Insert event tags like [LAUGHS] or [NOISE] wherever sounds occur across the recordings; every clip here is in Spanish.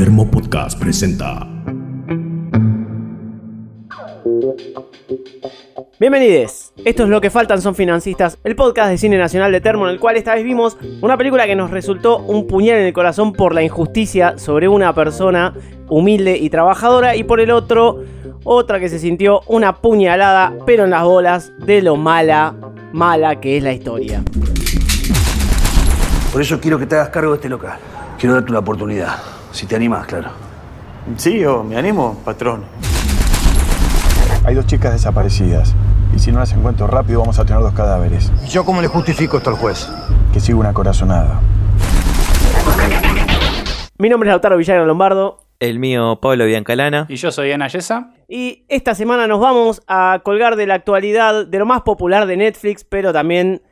Termo Podcast presenta. Bienvenidos. Esto es lo que faltan son financistas, el podcast de cine nacional de Termo en el cual esta vez vimos una película que nos resultó un puñal en el corazón por la injusticia sobre una persona humilde y trabajadora y por el otro otra que se sintió una puñalada pero en las bolas de lo mala, mala que es la historia. Por eso quiero que te hagas cargo de este local. Quiero darte una oportunidad. Si te animas, claro. Sí, yo me animo, patrón. Hay dos chicas desaparecidas. Y si no las encuentro rápido, vamos a tener dos cadáveres. ¿Y yo cómo le justifico esto al juez? Que siga una corazonada. Mi nombre es Lautaro Villagra Lombardo El mío, Pablo Biancalana. Y yo soy Ana Yesa. y esta semana nos vamos a colgar de la actualidad, de lo más popular de Netflix, pero también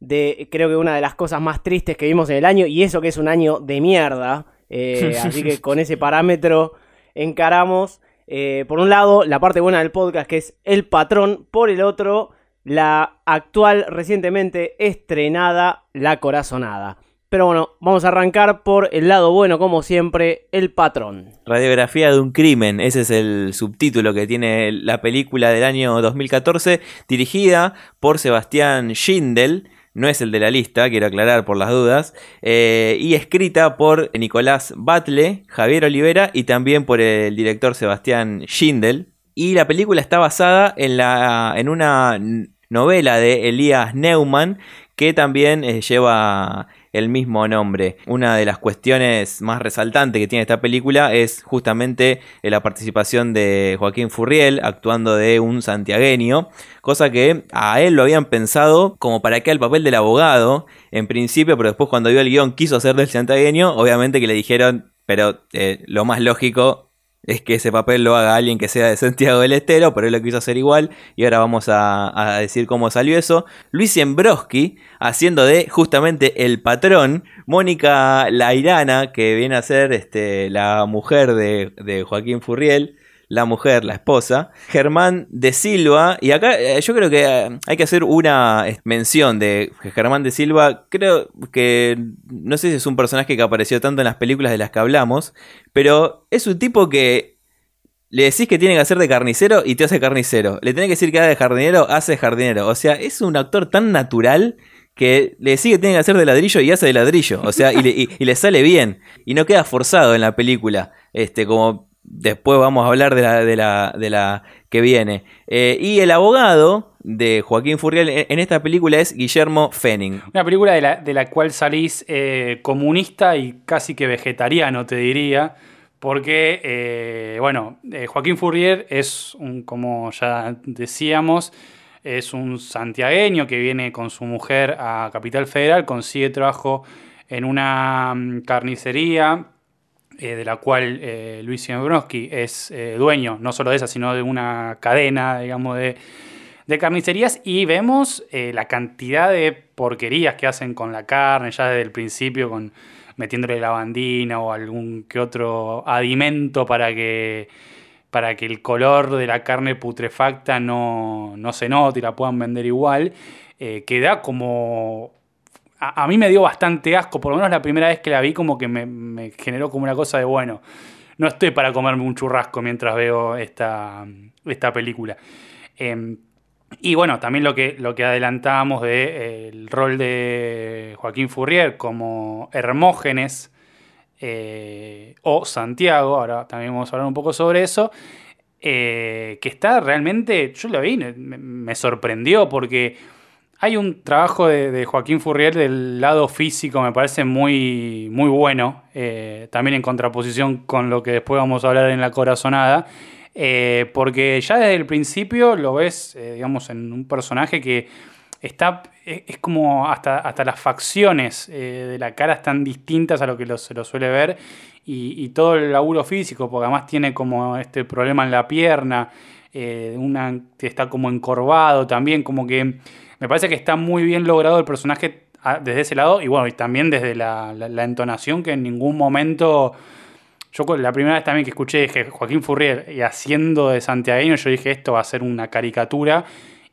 de creo que una de las cosas más tristes que vimos en el año, y eso que es un año de mierda. Eh, así que con ese parámetro encaramos, eh, por un lado, la parte buena del podcast, que es El Patrón, por el otro, la actual, recientemente estrenada La Corazonada. Pero bueno, vamos a arrancar por el lado bueno, como siempre, El Patrón. Radiografía de un crimen, ese es el subtítulo que tiene la película del año 2014, dirigida por Sebastián Schindel, no es el de la lista, quiero aclarar por las dudas, eh, y escrita por Nicolás Batle, Javier Olivera y también por el director Sebastián Schindel. Y la película está basada en, la, en una novela de Elías Neumann que también eh, lleva el mismo nombre. Una de las cuestiones más resaltantes que tiene esta película es justamente eh, la participación de Joaquín Furriel actuando de un santiagueño, cosa que a él lo habían pensado como para que el papel del abogado en principio, pero después cuando vio el guion quiso hacer del santiagueño, obviamente que le dijeron, pero eh, lo más lógico es que ese papel lo haga alguien que sea de Santiago del Estero, pero él lo quiso hacer igual y ahora vamos a, a decir cómo salió eso. Luis Embroski haciendo de justamente el patrón, Mónica Lairana, que viene a ser este, la mujer de, de Joaquín Furriel, la mujer, la esposa, Germán de Silva, y acá eh, yo creo que eh, hay que hacer una eh, mención de Germán de Silva, creo que no sé si es un personaje que apareció tanto en las películas de las que hablamos, pero es un tipo que le decís que tiene que hacer de carnicero y te hace carnicero, le tenés que decir que haga de jardinero, hace jardinero, o sea, es un actor tan natural que le decís que tiene que hacer de ladrillo y hace de ladrillo, o sea, y le, y le sale bien, y no queda forzado en la película, este, como después vamos a hablar de la, de la, de la que viene. Eh, y el abogado de Joaquín Furriel en, esta película es Guillermo Fenning. Una película de la, de la cual salís eh, comunista y casi que vegetariano, te diría. Porque, eh, bueno, Joaquín Furrier es un, como ya decíamos, es un santiagueño que viene con su mujer a Capital Federal, consigue trabajo en una mm, carnicería eh, de la cual eh, Luis es eh, dueño, no solo de esa, sino de una cadena, digamos, de, de carnicerías. Y vemos eh, la cantidad de porquerías que hacen con la carne, ya desde el principio, con metiéndole lavandina o algún que otro adimento para que, para que el color de la carne putrefacta no, no se note y la puedan vender igual. Eh, que da como a, mí me dio bastante asco, por lo menos la primera vez que la vi como que me, me generó como una cosa de, bueno, no estoy para comerme un churrasco mientras veo esta, esta película. Eh, y bueno, también lo que, lo que adelantábamos del rol de Joaquín Furrier como Hermógenes eh, o Santiago, ahora también vamos a hablar un poco sobre eso, eh, que está realmente, yo lo vi, me sorprendió porque hay un trabajo de, Joaquín Furrier del lado físico, me parece muy, muy bueno, eh, también en contraposición con lo que después vamos a hablar en la corazonada, eh, porque ya desde el principio lo ves, eh, digamos, en un personaje que está, es, como hasta, hasta las facciones de la cara están distintas a lo que se lo suele ver y, y todo el laburo físico, porque además tiene como este problema en la pierna, una está como encorvado también, como que me parece que está muy bien logrado el personaje ah, desde ese lado y bueno, y también desde la, entonación que en ningún momento... Yo la primera vez también que escuché dije Joaquín Furrier y haciendo de santiagueño, yo dije esto va a ser una caricatura.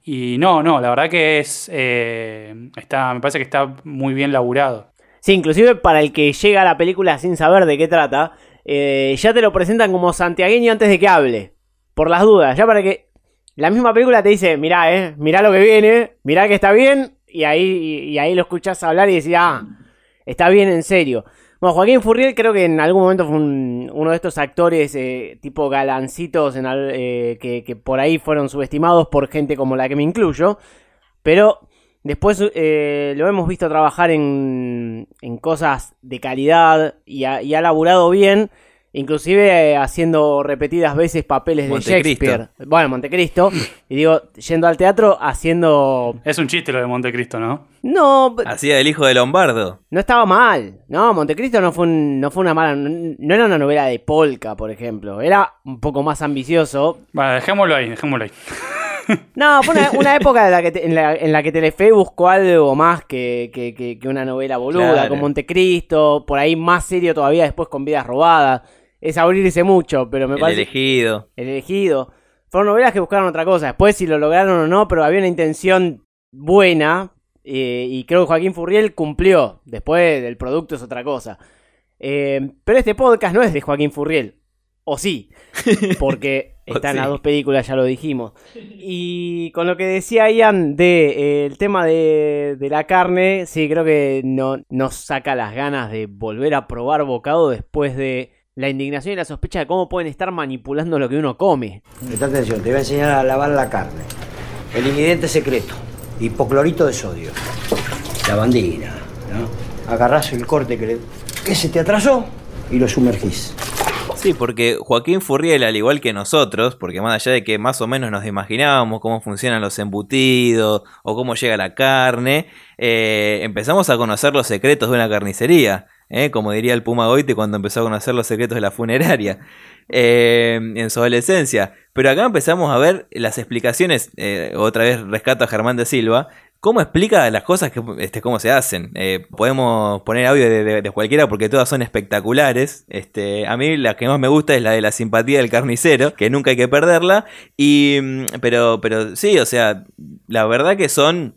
Y no, no, la verdad que es. eh, está, me parece que está muy bien laburado. Sí, inclusive para el que llega a la película sin saber de qué trata, eh, ya te lo presentan como santiagueño antes de que hable. Por las dudas, ya para que la misma película te dice, mirá, eh, mirá lo que viene, mirá que está bien, y ahí, y, ahí lo escuchás hablar y decís, ah, está bien en serio. Bueno, Joaquín Furriel creo que en algún momento fue un- uno de estos actores eh, tipo galancitos en eh, que, que por ahí fueron subestimados por gente como la que me incluyo. Pero después eh, lo hemos visto trabajar en, en cosas de calidad y ha, y ha laburado bien. Inclusive eh, haciendo repetidas veces papeles de. Shakespeare. Bueno, Montecristo. y digo, yendo al teatro haciendo... Es un chiste lo de Montecristo, ¿no? No, Hacía el hijo de Lombardo. no estaba mal. No, Montecristo no fue, un- no fue una mala. No era una novela de polka, por ejemplo. Era un poco más ambicioso. Bueno, dejémoslo ahí, dejémoslo ahí. [LAUGHS] No, fue una, una época en la, que te- en, la, en la que Telefe buscó algo más que, que- que- que una novela boluda, Claro. con Montecristo. Por ahí más serio todavía después con Vidas Robadas. Es abrirse mucho, pero me El parece. elegido. El elegido. Fueron novelas que buscaron otra cosa. Después, si lo lograron o no, pero había una intención buena. eh, y creo que Joaquín Furriel cumplió. Después, el producto es otra cosa. Eh, pero este podcast no es de Joaquín Furriel. O sí. [LAUGHS] Porque están sí. las dos películas, ya lo dijimos. Y con lo que decía Ian de eh, tema de, de la carne, sí, creo que no, nos saca las ganas de volver a probar bocado después de la indignación y la sospecha de cómo pueden estar manipulando lo que uno come. Presta atención, te voy a enseñar a lavar la carne. El ingrediente secreto, hipoclorito de sodio. Lavandina, ¿no? Agarrás el corte que, le- que se te atrasó y lo sumergís. Sí, porque Joaquín Furriel, al igual que nosotros, porque más allá de que más o menos nos imaginábamos cómo funcionan los embutidos o cómo llega la carne, eh, empezamos a conocer los secretos de una carnicería, ¿eh? como diría el Puma Goite cuando empezó a conocer los secretos de la funeraria [LAUGHS] eh, en su adolescencia. Pero acá empezamos a ver las explicaciones, eh, otra vez rescato a Germán de Silva, cómo explica las cosas, que, este, cómo se hacen. Podemos poner audio de cualquiera porque todas son espectaculares. Este, a mí la que más me gusta es la de la simpatía del carnicero, que nunca hay que perderla. Y, mm, pero, pero sí, o sea, la verdad que son...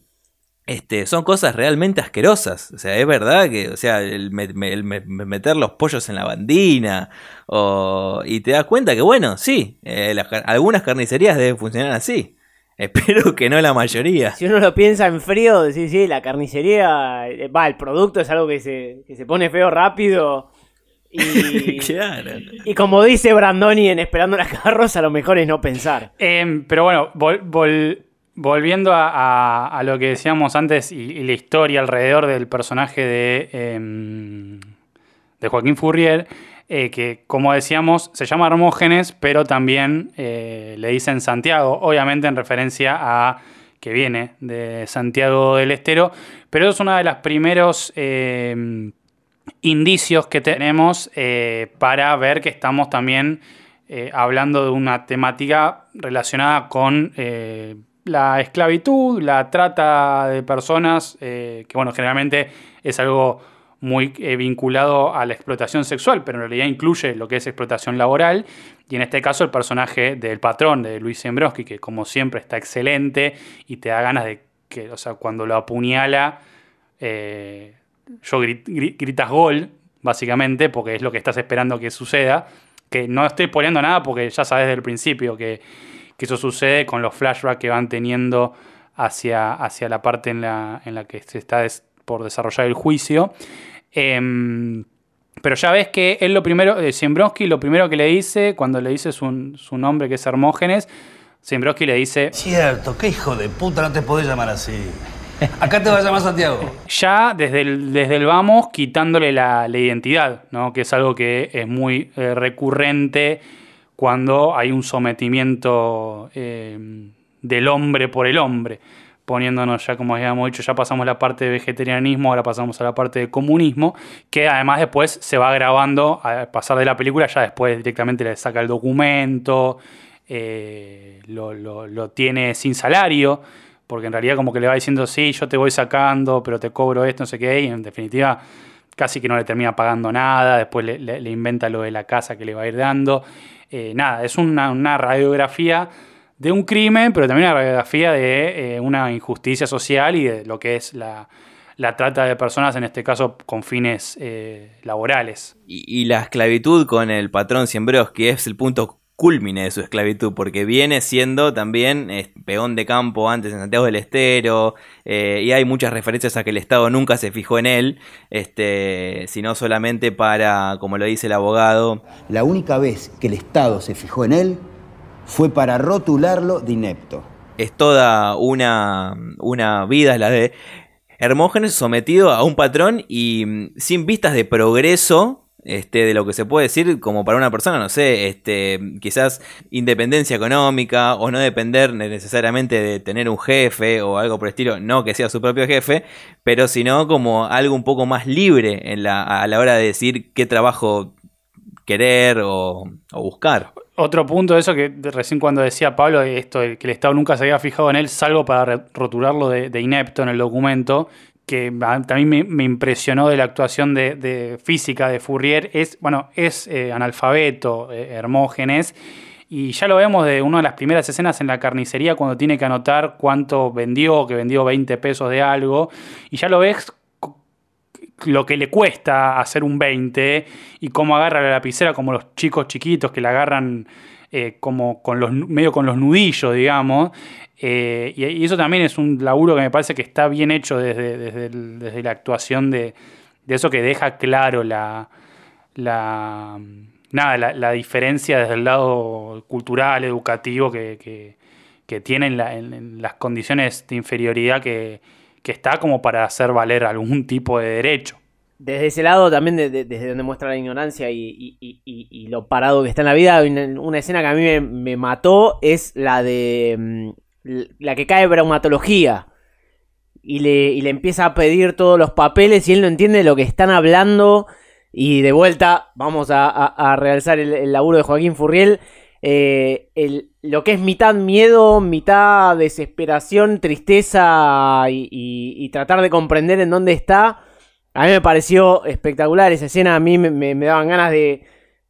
Este, son cosas realmente asquerosas. O sea, es verdad que, o sea, el, me- me- el me- me- meter los pollos en la bandina. O, y te das cuenta que, bueno, sí, eh, las algunas carnicerías deben funcionar así. [LAUGHS] Espero que no la mayoría. Si uno lo piensa en frío, decís, sí, la carnicería, eh, va, el producto es algo que se, que se pone feo rápido. Y, [LAUGHS] Claro. y como dice Brandoni en Esperando la carroza, lo mejor es no pensar. Em, pero bueno, vol- vol- volviendo a, lo que decíamos antes y, la historia alrededor del personaje de, em, de Joaquín Furrier, eh, que como decíamos se llama Hermógenes, pero también eh, le dicen Santiago, obviamente en referencia a que viene de Santiago del Estero, pero es uno de los primeros em, indicios que tenemos eh, para ver que estamos también hablando de una temática relacionada con la esclavitud, la trata de personas, eh, que bueno, generalmente es algo muy eh, vinculado a la explotación sexual, pero en realidad incluye lo que es explotación laboral, y en este caso el personaje del patrón de Luis Zembrowski, que como siempre está excelente y te da ganas de que, o sea, cuando lo apuñala, eh, yo gri- gri- gritas gol, básicamente, porque es lo que estás esperando que suceda. Que no estoy poniendo nada porque ya sabes desde el principio que, que eso sucede con los flashbacks que van teniendo hacia, hacia la parte en la, en la que se está des- por desarrollar el juicio. Em, pero ya ves que él lo primero, eh, Siembrowski lo primero que le dice, cuando le dice su, su nombre que es Hermógenes, Siembrowski le dice, Cierto, qué hijo de puta, no te podés llamar así. Acá te vas a llamar Santiago. ya desde el, desde el vamos quitándole la, la identidad, ¿no? que es algo que es muy eh, recurrente cuando hay un sometimiento eh, del hombre por el hombre, poniéndonos ya, como habíamos dicho, ya pasamos la parte de vegetarianismo, ahora pasamos a la parte de comunismo, que además después se va grabando, al pasar de la película, ya después directamente le saca el documento, eh, lo, lo- tiene sin salario, porque en realidad como que le va diciendo, sí, yo te voy sacando, pero te cobro esto, no sé qué, y en definitiva casi que no le termina pagando nada, después le inventa lo de la casa que le va a ir dando. Eh, nada, es una, una radiografía de un crimen, pero también una radiografía de eh, una injusticia social y de lo que es la, la trata de personas, en este caso con fines eh, laborales. Y, y la esclavitud con el patrón Siembroski es el punto culmine de su esclavitud, porque viene siendo también eh, peón de campo antes en Santiago del Estero, eh, y hay muchas referencias a que el Estado nunca se fijó en él, este, sino solamente para, como lo dice el abogado, La única vez que el Estado se fijó en él fue para rotularlo de inepto. es toda una, una vida la de Hermógenes sometido a un patrón y mm, sin vistas de progreso. Este, de lo que se puede decir como para una persona, no sé, este, quizás independencia económica o no depender necesariamente de tener un jefe o algo por el estilo, no que sea su propio jefe, pero sino como algo un poco más libre a la hora de decir qué trabajo querer o, buscar. Otro punto de eso que recién cuando decía Pablo, esto de que el Estado nunca se había fijado en él, salvo para rotularlo de, de inepto en el documento, que también me, impresionó de la actuación de, de física de Fourier, es, bueno, es eh, analfabeto, eh, Hermógenes, y ya lo vemos de una de las primeras escenas en la carnicería cuando tiene que anotar cuánto vendió, que vendió 20 pesos de algo, y ya lo ves lo que le cuesta hacer un 20 y cómo agarra la lapicera como los chicos chiquitos que la agarran eh, como con los medio con los nudillos, digamos. Eh, y, eso también es un laburo que me parece que está bien hecho desde, desde, desde la actuación de, de eso que deja claro la, la, nada, la, la diferencia desde el lado cultural, educativo que, que, que tiene en, la- en- en las condiciones de inferioridad que, que está como para hacer valer algún tipo de derecho. Desde ese lado también, de- de- desde donde muestra la ignorancia y, y- lo parado que está en la vida, una, escena que a mí me, mató es la de mm, la que cae traumatología y le, y le empieza a pedir todos los papeles y él no entiende lo que están hablando y de vuelta vamos a, a- a realzar el, laburo de Joaquín Furriel. eh, el- lo que es mitad miedo, mitad desesperación, tristeza y- y tratar de comprender en dónde está. A mí me pareció espectacular esa escena, a mí me, daban ganas de,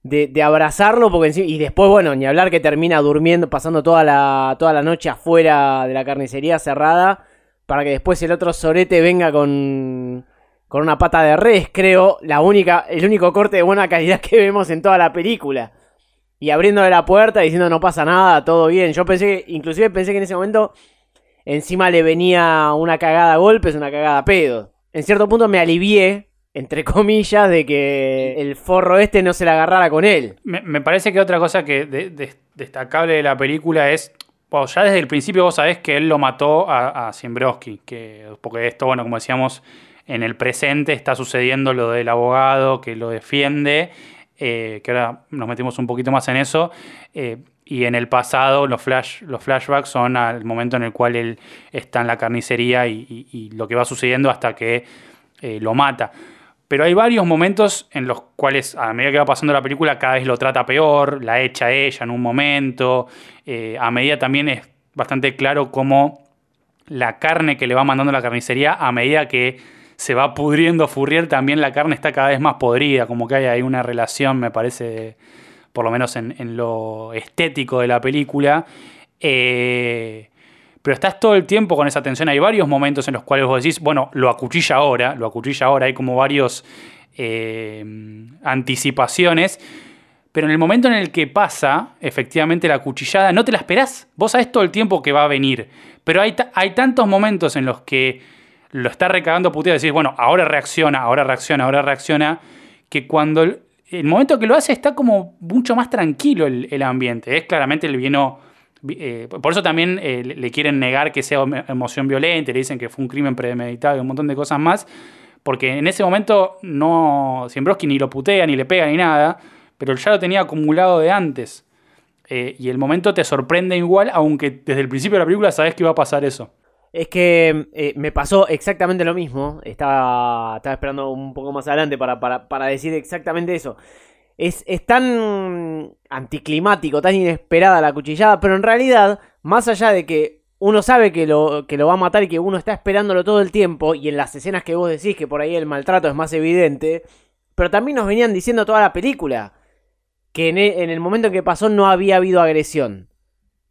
de- abrazarlo porque y después, bueno, ni hablar que termina durmiendo, pasando toda la, toda la noche afuera de la carnicería cerrada para que después el otro sorete venga con, con una pata de res, creo, la única, el único corte de buena calidad [LAUGHS] que vemos en toda la película. Y abriéndole la puerta diciendo no pasa nada, todo bien. Yo pensé inclusive pensé que en ese momento encima le venía una cagada a golpes, una cagada a pedo. En cierto punto me alivié, entre comillas, de que el forro este no se la agarrara con él. Me, parece que otra cosa que de- de- destacable de la película es, bueno, ya desde el principio vos sabés que él lo mató a, a Siembroski, que, porque esto, bueno, como decíamos, en el presente está sucediendo lo del abogado que lo defiende, eh, que ahora nos metimos un poquito más en eso, eh, y en el pasado los, flash, los flashbacks son al momento en el cual él está en la carnicería y, lo que va sucediendo hasta que eh, lo mata. Pero hay varios momentos en los cuales, a medida que va pasando la película, cada vez lo trata peor, la echa ella en un momento. eh, a medida también es bastante claro cómo la carne que le va mandando la carnicería, a medida que se va pudriendo Furrier, también la carne está cada vez más podrida. Como que hay ahí una relación, me parece, por lo menos en, lo estético de la película. Eh, pero estás todo el tiempo con esa tensión. Hay varios momentos en los cuales vos decís, bueno, lo acuchilla ahora, lo acuchilla ahora. Hay como varios eh, anticipaciones. Pero en el momento en el que pasa, efectivamente, la cuchillada, no te la esperás. Vos sabés todo el tiempo que va a venir. Pero hay, hay tantos momentos en los que lo está recagando puteado decís, bueno, ahora reacciona, ahora reacciona, ahora reacciona, que cuando el, momento que lo hace está como mucho más tranquilo el, el ambiente. Es claramente el vino. eh, por eso también eh, le quieren negar que sea emo- emoción violenta, le dicen que fue un crimen premeditado y un montón de cosas más, porque en ese momento no. Siembroski ni lo putea, ni le pega, ni nada, pero ya lo tenía acumulado de antes. Eh, y el momento te sorprende igual, aunque desde el principio de la película sabes que iba a pasar eso. Es que eh, me pasó exactamente lo mismo. Estaba, estaba esperando un poco más adelante para, para, para decir exactamente eso. Es, tan anticlimático, tan inesperada la cuchillada, pero en realidad, más allá de que uno sabe que lo, que lo va a matar y que uno está esperándolo todo el tiempo, y en las escenas que vos decís que por ahí el maltrato es más evidente, pero también nos venían diciendo toda la película que en e- en el momento en que pasó no había habido agresión.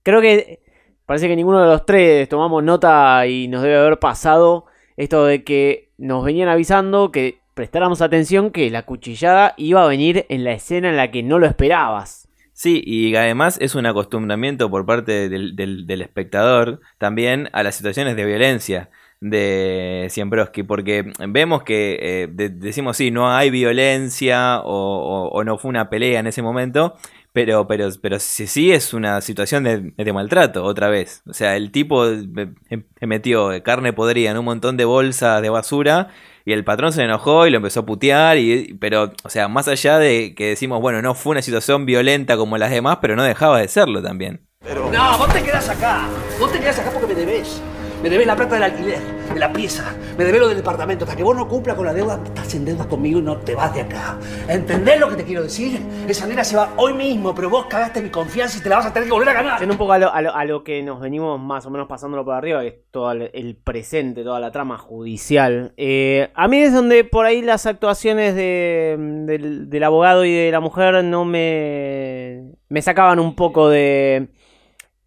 Creo que Parece que ninguno de los tres tomamos nota y nos debe haber pasado Esto de que nos venían avisando que prestáramos atención que la cuchillada iba a venir en la escena en la que no lo esperabas. Sí, y además es un acostumbramiento por parte del, espectador también a las situaciones de violencia de Siembrowski, porque vemos que eh, de- decimos sí, no hay violencia o- o no fue una pelea en ese momento, pero, pero, pero sí, sí es una situación de, maltrato, otra vez. O sea, el tipo eh, eh, metió carne podrida en un montón de bolsas de basura y el patrón se enojó y lo empezó a putear, y, pero, o sea, más allá de que decimos, bueno, no fue una situación violenta como las demás, pero no dejaba de serlo también. No, vos te quedás acá. Vos te quedás acá porque me debés. Me debés la plata del alquiler, de la pieza. Me debés lo del departamento. Hasta que vos no cumplas con la deuda, estás en deuda conmigo y no te vas de acá. ¿Entendés lo que te quiero decir? Esa nena se va hoy mismo, pero vos cagaste mi confianza y te la vas a tener que volver a ganar. Yendo un poco a lo, que nos venimos más o menos pasándolo por arriba, que es todo el, el presente, toda la trama judicial. Eh, a mí es donde por ahí las actuaciones de- del, del abogado y de la mujer no me, me sacaban un poco de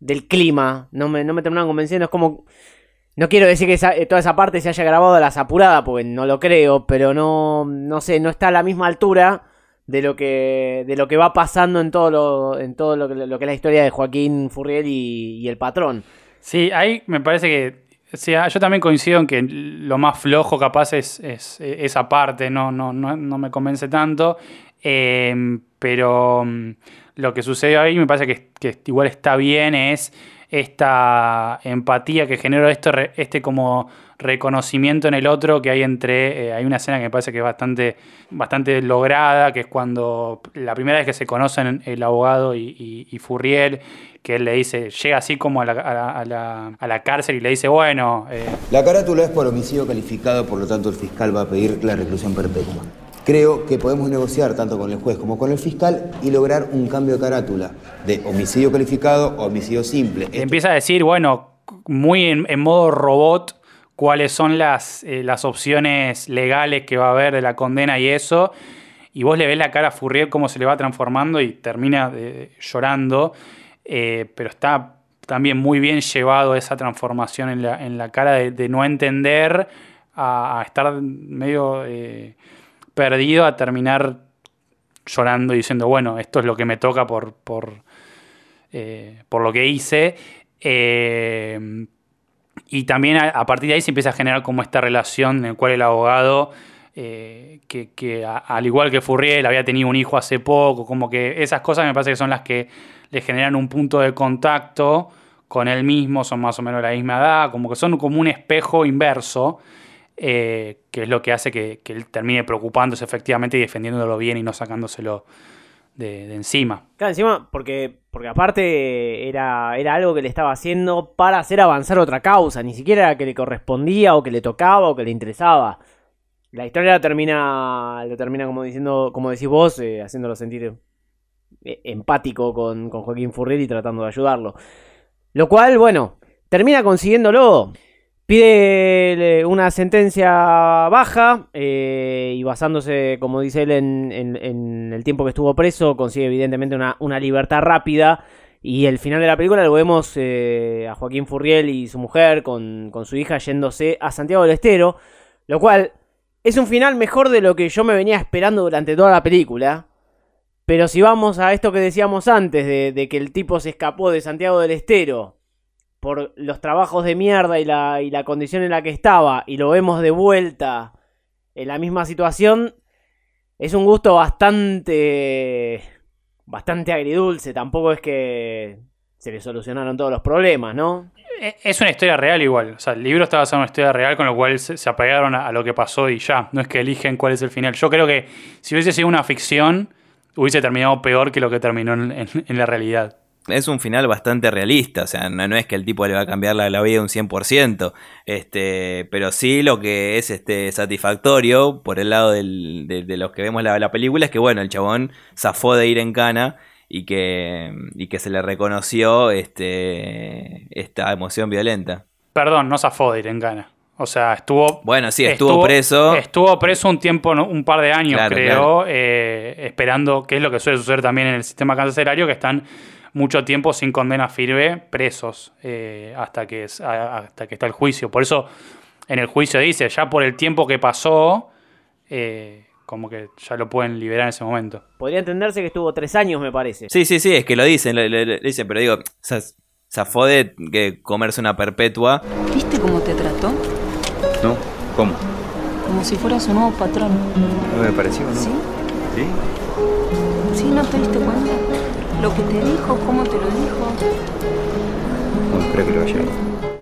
del clima, no me, no me terminaban convenciendo, es como... No quiero decir que esa- eh, toda esa parte se haya grabado a las apuradas, porque no lo creo, pero no, no sé, no está a la misma altura de lo que de lo que va pasando en todo lo en todo lo que, es la historia de Joaquín Furriel y, el patrón. Sí, ahí me parece que. O sea, yo también coincido en que lo más flojo capaz es, es esa parte, no, no, no, no me convence tanto. Eh, pero mm, lo que sucedió ahí me parece que, que igual está bien, es esta empatía que generó esto, este como reconocimiento en el otro que hay entre, eh, hay una escena que me parece que es bastante, bastante lograda, que es cuando la primera vez que se conocen el abogado y Furriel, que él le dice, llega así como a la, a la- a la- a la cárcel y le dice, bueno, eh, La carátula es por homicidio calificado, por lo tanto el fiscal va a pedir la reclusión perpetua. Creo que podemos negociar tanto con el juez como con el fiscal y lograr un cambio de carátula de homicidio calificado a homicidio simple. empieza a decir, bueno, muy en, modo robot, cuáles son las, eh, las opciones legales que va a haber de la condena y eso. Y vos le ves la cara a Furriel cómo se le va transformando y termina eh, llorando. Eh, pero está también muy bien llevado esa transformación en la, en la cara de, no entender a, estar medio perdido a terminar llorando y diciendo, bueno, esto es lo que me toca por, por, eh, por lo que hice. Eh, y también a, partir de ahí se empieza a generar como esta relación en la cual el abogado, eh, que, al igual que Furriel, había tenido un hijo hace poco, como que esas cosas me parece que son las que le generan un punto de contacto con él mismo, son más o menos la misma edad, como que son como un espejo inverso, eh, que es lo que hace que, que él termine preocupándose efectivamente y defendiéndolo bien y no sacándoselo de, encima. Claro, encima, porque, porque aparte era, era algo que le estaba haciendo para hacer avanzar otra causa, ni siquiera era que le correspondía o que le tocaba o que le interesaba. La historia la termina, lo termina como diciendo, como decís vos, eh, haciéndolo sentir eh, empático con, con Joaquín Furriel y tratando de ayudarlo. Lo cual, bueno, termina consiguiéndolo. Pide una sentencia baja eh, y basándose, como dice él, en, el tiempo que estuvo preso, consigue evidentemente una, una libertad rápida. Y el final de la película lo vemos eh, a Joaquín Furriel y su mujer con, con su hija yéndose a Santiago del Estero. Lo cual es un final mejor de lo que yo me venía esperando durante toda la película. Pero si vamos a esto que decíamos antes, de que el tipo se escapó de Santiago del Estero por los trabajos de mierda y la, y la condición en la que estaba, y lo vemos de vuelta en la misma situación, es un gusto bastante. bastante agridulce. Tampoco es que se le solucionaron todos los problemas, ¿no? E- Es una historia real igual. O sea, el libro está basado en una historia real, con lo cual se, se apegaron a, lo que pasó y ya. No es que eligen cuál es el final. Yo creo que si hubiese sido una ficción, hubiese terminado peor que lo que terminó en- en la realidad. Es un final bastante realista, o sea, no, no es que el tipo le va a cambiar la, la vida un 100%, este, pero sí lo que es este satisfactorio por el lado del- de, de los que vemos la, la película es que, bueno, el chabón zafó de ir en cana y que, y que se le reconoció este, esta emoción violenta. Perdón, no zafó de ir en gana. O sea, estuvo. Bueno, sí, estuvo preso. Estuvo preso un tiempo, un par de años, Claro, creo, claro. eh, esperando, que es lo que suele suceder también en el sistema carcelario, que están mucho tiempo sin condena firme, presos, eh, hasta, que es- a- hasta que está el juicio. Por eso en el juicio dice, ya por el tiempo que pasó, eh, como que ya lo pueden liberar en ese momento. Podría entenderse que estuvo tres años, me parece. Sí, sí, sí, es que lo dicen, lo, lo- lo dicen, pero digo, zafó de que comerse una perpetua. ¿Viste cómo te trató? ¿No? ¿Cómo? Como si fueras su nuevo patrón. ¿No me pareció, no? ¿Sí? ¿Sí? ¿Sí? ¿No te diste cuenta? Lo que te dijo, cómo te lo dijo. Bueno, espero que lo.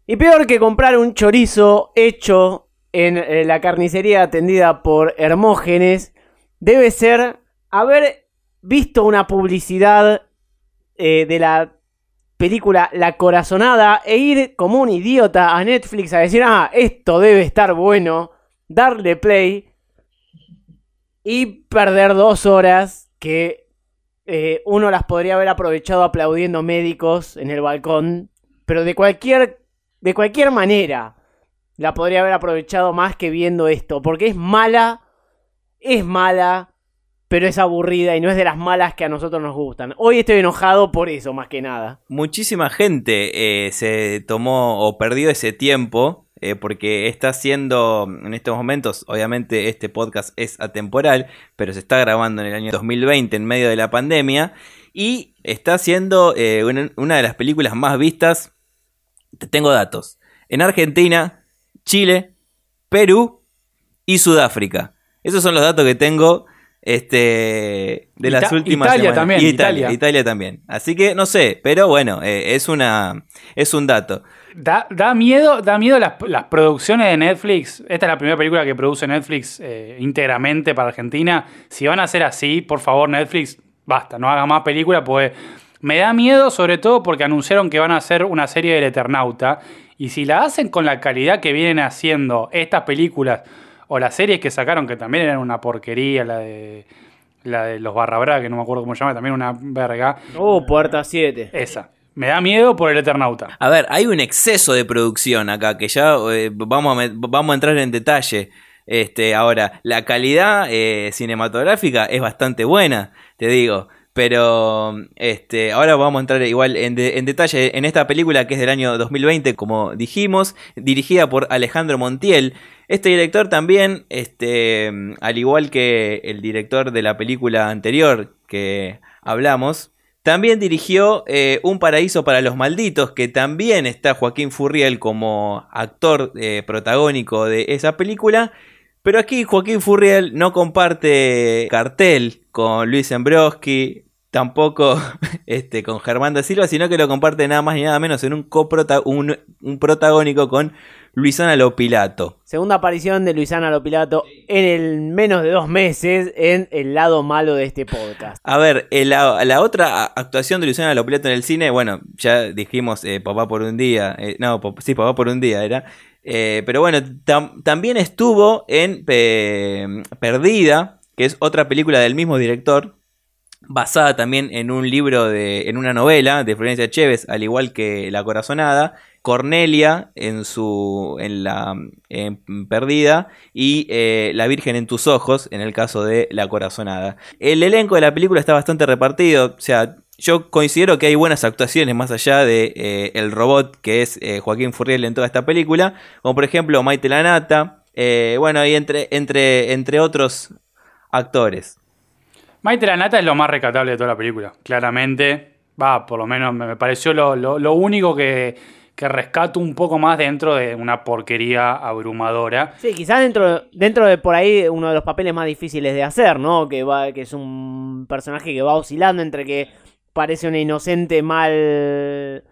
Y peor que comprar un chorizo hecho en eh, la carnicería atendida por Hermógenes, debe ser haber visto una publicidad eh, de la película La Corazonada e ir como un idiota a Netflix a decir, ah, esto debe estar bueno, darle play y perder dos horas que eh, uno las podría haber aprovechado aplaudiendo médicos en el balcón, pero de cualquier, de cualquier manera la podría haber aprovechado más que viendo esto, porque es mala, es mala, pero es aburrida y no es de las malas que a nosotros nos gustan. Hoy estoy enojado por eso, más que nada. Muchísima gente eh, se tomó o perdió ese tiempo eh, porque está haciendo en estos momentos, obviamente este podcast es atemporal, pero se está grabando en el año 2020 en medio de la pandemia y está siendo eh, una, una de las películas más vistas. Te tengo datos. En Argentina, Chile, Perú y Sudáfrica. Esos son los datos que tengo este, de las últimas Italia semanas. también, Y Italia, Italia. Italia también. Así que no sé, pero bueno, eh, es una es un dato. Da, da miedo, da miedo las, las producciones de Netflix. Esta es la primera película que produce Netflix eh, íntegramente para Argentina. Si van a ser así, por favor, Netflix, basta, no haga más películas, pues me da miedo, sobre todo porque anunciaron que van a hacer una serie del Eternauta. Y si la hacen con la calidad que vienen haciendo estas películas, o las series que sacaron, que también eran una porquería, la de. La de los barra Bra, que no me acuerdo cómo se llama, también una verga. Oh, puerta 7. Esa. Me da miedo por el Eternauta. A ver, hay un exceso de producción acá que ya eh, vamos, a, vamos a entrar en detalle. Este, ahora, la calidad eh, cinematográfica es bastante buena, te digo. Pero este, ahora vamos a entrar igual en, en detalle en esta película que es del año 2020, como dijimos, dirigida por Alejandro Montiel. Este director también, este, al igual que el director de la película anterior que hablamos, también dirigió eh, Un paraíso para los malditos, que también está Joaquín Furriel como actor eh, protagónico de esa película. Pero aquí Joaquín Furriel no comparte cartel con Luis Embroski, tampoco [LAUGHS] este, con Germán da Silva, sino que lo comparte nada más y nada menos en un, coprota- un, un protagónico con Luisana Lopilato. Segunda aparición de Luisana Lopilato en el menos de dos meses en el lado malo de este podcast. A ver, eh, la, la otra actuación de Luciana Lopilato en el cine, bueno, ya dijimos eh, Papá por un día, eh, no, sí, Papá por un día era, Eh, pero bueno, tam- también estuvo en Perdida, que es otra película del mismo director, basada también en un libro de, en una novela de Florencia Chévez, al igual que La Corazonada, Cornelia en su, en la, en Perdida y eh, La Virgen en tus ojos, en el caso de La Corazonada. El elenco de la película está bastante repartido, o sea, yo considero que hay buenas actuaciones más allá de eh, el robot que es eh, Joaquín Furriel en toda esta película, como por ejemplo Maite Lanata, bueno, y entre, entre, entre otros actores. Maite la Nata es lo más rescatable de toda la película, claramente. Va, por lo menos me me pareció lo, lo- lo único que, que rescato un poco más dentro de una porquería abrumadora. Sí, quizás dentro, dentro de por ahí uno de los papeles más difíciles de hacer, ¿no? Que va, que es un personaje que va oscilando entre que parece una inocente mal,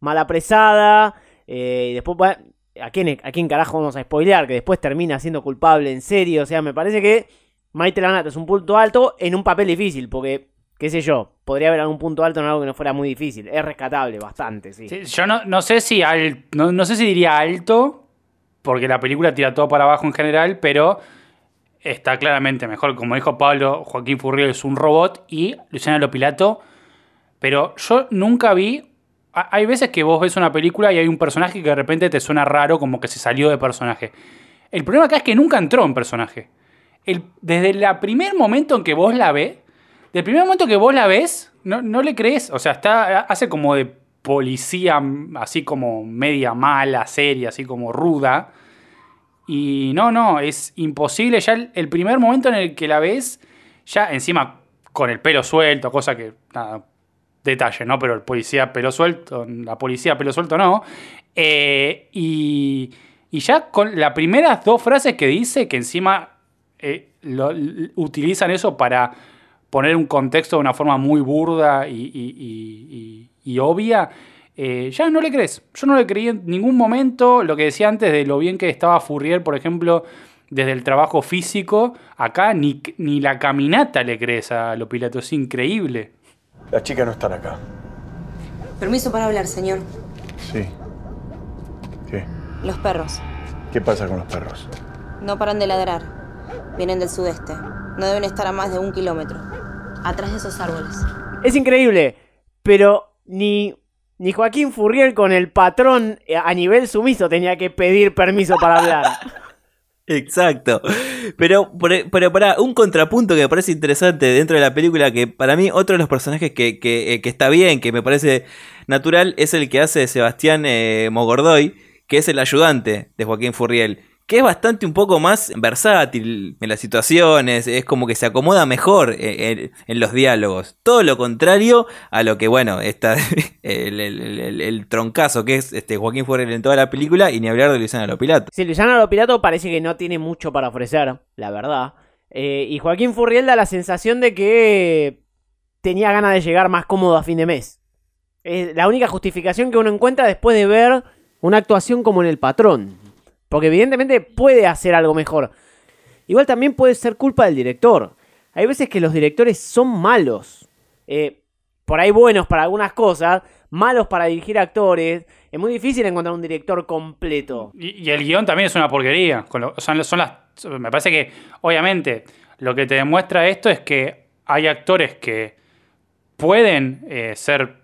mal apresada eh, y después va- ¿a quién, ¿a quién carajo vamos a spoilear? Que después termina siendo culpable en serio. O sea, me parece que Maite Lanata es un punto alto en un papel difícil, porque, qué sé yo, podría haber algún punto alto en algo que no fuera muy difícil. Es rescatable bastante, sí. Yo no, no sé si no, no sé si diría alto, porque la película tira todo para abajo en general, pero está claramente mejor. Como dijo Pablo, Joaquín Furriel es un robot y Luciana Lopilato. Pero yo nunca vi. ha- Hay veces que vos ves una película y hay un personaje que de repente te suena raro, como que se salió de personaje. El problema acá es que nunca entró en personaje. Desde el primer momento en que vos la ves, del primer momento que vos la ves, no, no le crees. O sea, está, hace como de policía, así como media mala, seria, así como ruda. Y no, no, es imposible. Ya el, primer momento en el que la ves, ya encima con el pelo suelto, cosa que, detalle, ¿no? Pero el policía pelo suelto, la policía pelo suelto no. Eh, y, y ya con las primeras dos frases que dice, que encima eh, lo- utilizan eso para poner un contexto de una forma muy burda y, y- y- y- y obvia, eh, ya no le crees. Yo no le creí en ningún momento lo que decía antes de lo bien que estaba Fourier, por ejemplo, desde el trabajo físico. Acá ni, ni la caminata le crees a lo piloto, es increíble. Las chicas no están acá. Permiso para hablar, señor. Sí. ¿Qué? Los perros ¿Qué pasa con los perros? no paran de ladrar. Vienen del sudeste. No deben estar a más de un kilómetro. Atrás de esos árboles. Es increíble, pero ni, ni Joaquín Furriel con el patrón eh, a nivel sumiso tenía que pedir permiso para hablar. [LAUGHS] Exacto. Pero, por- pero para un contrapunto que me parece interesante dentro de la película, que para mí otro de los personajes que, que, eh, que está bien, que me parece natural, es el que hace Sebastián eh, Mogordoy, que es el ayudante de Joaquín Furriel. Que es bastante un poco más versátil en las situaciones, es como que se acomoda mejor eh, en, en los diálogos. Todo lo contrario a lo que, bueno, está [LAUGHS] el, troncazo que es este Joaquín Furriel en toda la película, y ni hablar de Luisana Lopilato. Sí, Luciano Lopilato parece que no tiene mucho para ofrecer, la verdad. Eh, y Joaquín Furriel da la sensación de que tenía ganas de llegar más cómodo a fin de mes. Es la única justificación que uno encuentra después de ver una actuación como en El Patrón. Porque evidentemente puede hacer algo mejor. Igual también puede ser culpa del director. Hay veces que los directores son malos. Eh, por ahí buenos para algunas cosas, malos para dirigir actores. Es muy difícil encontrar un director completo. Y, el guion también es una porquería. Con lo- son las, me parece que, obviamente, lo que te demuestra esto es que hay actores que pueden eh, ser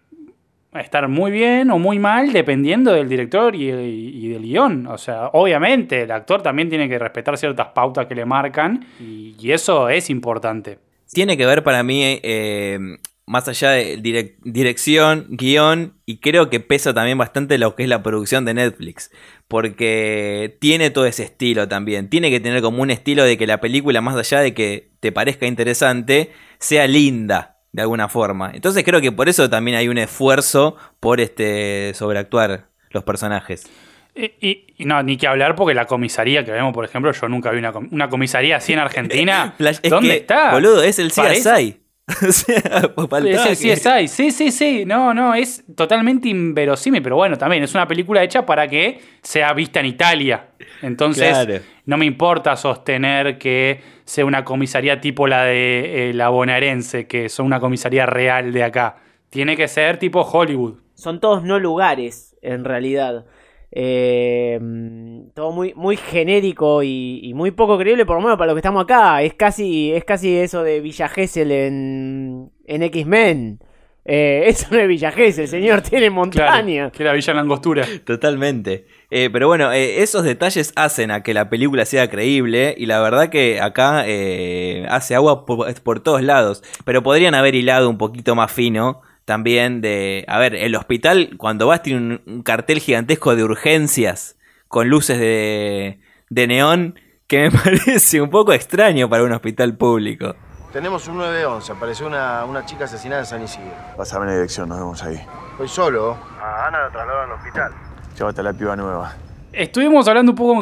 estar muy bien o muy mal dependiendo del director y, del guion. O sea, obviamente el actor también tiene que respetar ciertas pautas que le marcan y, eso es importante. tiene que ver para mí, eh, más allá de direc- dirección, guion, y creo que pesa también bastante lo que es la producción de Netflix, porque tiene todo ese estilo también, tiene que tener como un estilo de que la película, más allá de que te parezca interesante, sea linda de alguna forma. Entonces creo que por eso también hay un esfuerzo por este sobreactuar los personajes. Y, y- y no, ni que hablar porque la comisaría que vemos, por ejemplo, yo nunca vi una, com- una comisaría así en Argentina. [LAUGHS] Es ¿Dónde que, está? Boludo, es el Parece- CSI. [LAUGHS] O sea, pues que- CSI, sí, sí, sí. No, no, es totalmente inverosímil, pero bueno, también es una película hecha para que sea vista en Italia. Entonces, Claro. no me importa sostener que sea una comisaría tipo la de eh, la bonaerense, que son una comisaría real de acá. Tiene que ser tipo Hollywood. Son todos no lugares, en realidad. Eh, mm, todo muy, muy genérico y, y muy poco creíble, por lo menos para lo que estamos acá. Es casi, es casi eso de Villa Gesell en, en X-Men. Eh, [LAUGHS] eso no es Villa Gesell, señor, tiene montaña. que era Villa Langostura. Totalmente. Eh, pero bueno, eh, esos detalles hacen a que la película sea creíble y la verdad que acá eh, hace agua por, por todos lados. Pero podrían haber hilado un poquito más fino también de... A ver, el hospital cuando vas tiene un, un cartel gigantesco de urgencias con luces de, de neón que me [LAUGHS] parece un poco extraño para un hospital público. Tenemos un 911, apareció una, una chica asesinada en San Isidro. Pásame la dirección, nos vemos ahí. Voy solo. A Ana la trasladaron al hospital. Llévate a la piba nueva. Estuvimos hablando un poco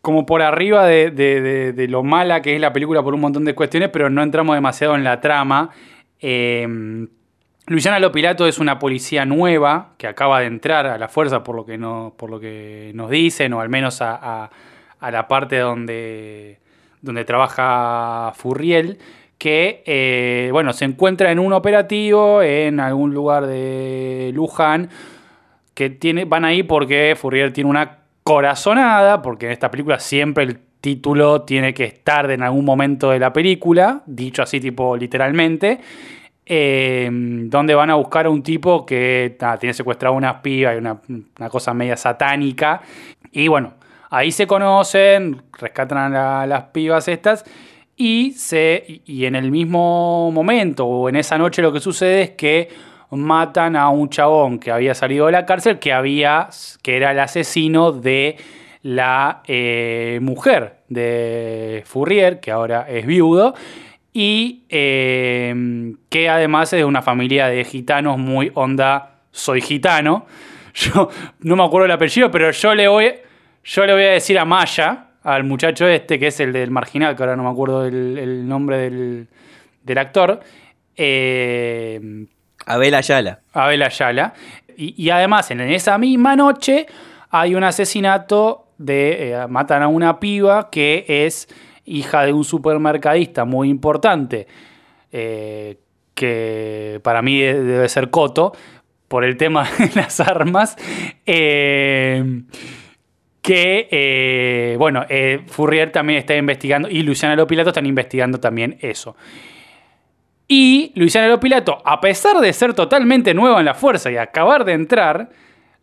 como por arriba de, de- de- de lo mala que es la película por un montón de cuestiones, pero no entramos demasiado en la trama. Eh, Luisiana Lopilato es una policía nueva que acaba de entrar a la fuerza por lo que, no, por lo que nos dicen, o al menos a, a- a la parte donde, donde trabaja Furriel, que eh, bueno, se encuentra en un operativo en algún lugar de Luján, que tiene, van ahí porque Fourier tiene una corazonada, porque en esta película siempre el título tiene que estar en algún momento de la película, dicho así tipo literalmente, eh, donde van a buscar a un tipo que tiene secuestrado unas pibas y una, cosa media satánica, y bueno, ahí se conocen, rescatan a la- las pibas estas, y, se, y en el mismo momento o en esa noche lo que sucede es que matan a un chabón que había salido de la cárcel, que había, que era el asesino de la eh, mujer de Fourier, que ahora es viudo, y eh, que además es de una familia de gitanos muy onda, soy gitano. [LAUGHS] Yo no me acuerdo el apellido, pero yo le voy, yo le voy a decir a Maya, al muchacho este, que es el del marginal, que ahora no me acuerdo el, el nombre del, del actor. Eh, Abel Ayala. Abel Ayala. Y, y además, en esa misma noche hay un asesinato de. eh, matan a una piba que es hija de un supermercadista muy importante. eh, que para mí de- debe ser Coto, por el tema [LAUGHS] de las armas. eh, que, eh, bueno, Fourier también está investigando, y Luciana Lopilato están investigando también eso. Y Luciana Lopilato, a pesar de ser totalmente nueva en la fuerza y acabar de entrar,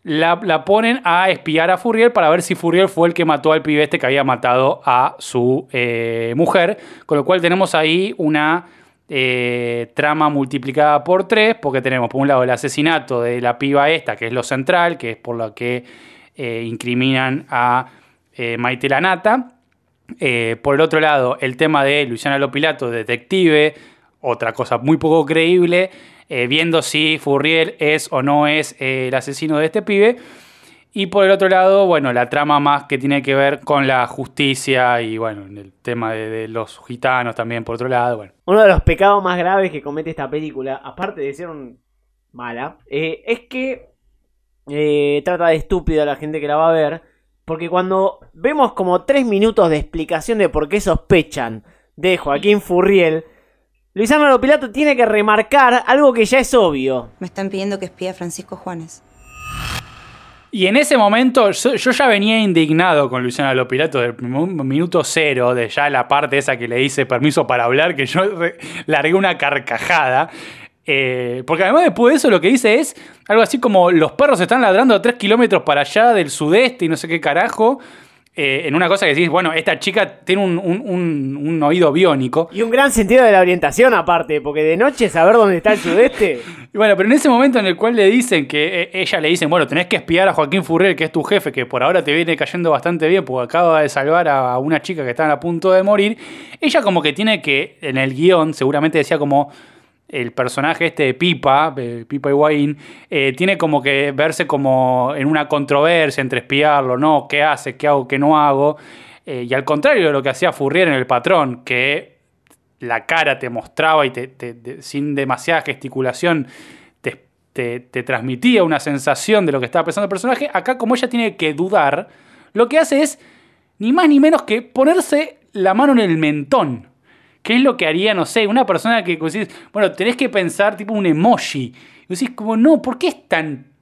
la, ponen a espiar a Fourier para ver si Fourier fue el que mató al pibe este que había matado a su eh, mujer. Con lo cual tenemos ahí una eh, trama multiplicada por tres, porque tenemos por un lado el asesinato de la piba esta, que es lo central, que es por lo que eh, incriminan a Maite Lanata. Por el otro lado, el tema de Luciana Lopilato, detective, otra cosa muy poco creíble, eh, viendo si Furriel es o no es eh, el asesino de este pibe. Y por el otro lado, bueno, la trama más que tiene que ver con la justicia y bueno, el tema de, los gitanos también por otro lado. Bueno. Uno de los pecados más graves que comete esta película, aparte de ser un mala, eh, es que trata de estúpido a la gente que la va a ver. Porque cuando vemos como tres minutos de explicación de por qué sospechan de Joaquín Furriel, Luisano Lopilato tiene que remarcar algo que ya es obvio. Me están pidiendo que espíe a Francisco Juanes. Y en ese momento yo, yo ya venía indignado con Luciana Lopilato del minuto cero, de ya la parte esa que le dice permiso para hablar, que yo re- largué una carcajada. Eh, porque además después de eso lo que dice es algo así como los perros están ladrando a 3 kilómetros para allá del sudeste y no sé qué carajo. Eh, en una cosa que decís, bueno, esta chica tiene un, un- un- un oído biónico. Y un gran sentido de la orientación aparte, porque de noche saber dónde está el sudeste. [LAUGHS] Y bueno, pero en ese momento en el cual le dicen que eh, ella le dicen, bueno, tenés que espiar a Joaquín Furriel, que es tu jefe, que por ahora te viene cayendo bastante bien porque acaba de salvar a a una chica que está a punto de morir, ella como que tiene que, en el guion, seguramente decía como el personaje este de Pipa, Pipa Higuaín, eh, tiene como que verse como en una controversia entre espiarlo, ¿no? ¿Qué hace? ¿Qué hago? ¿Qué no hago? Eh, y al contrario de lo que hacía Furrier en El Patrón, que la cara te mostraba y te, te- sin demasiada gesticulación te transmitía una sensación de lo que estaba pensando el personaje, acá como ella tiene que dudar, lo que hace es ni más ni menos que ponerse la mano en el mentón. ¿Qué es lo que haría, no sé, una persona que decís, bueno, tenés que pensar tipo un emoji? Y decís, como, no, ¿por qué es tan,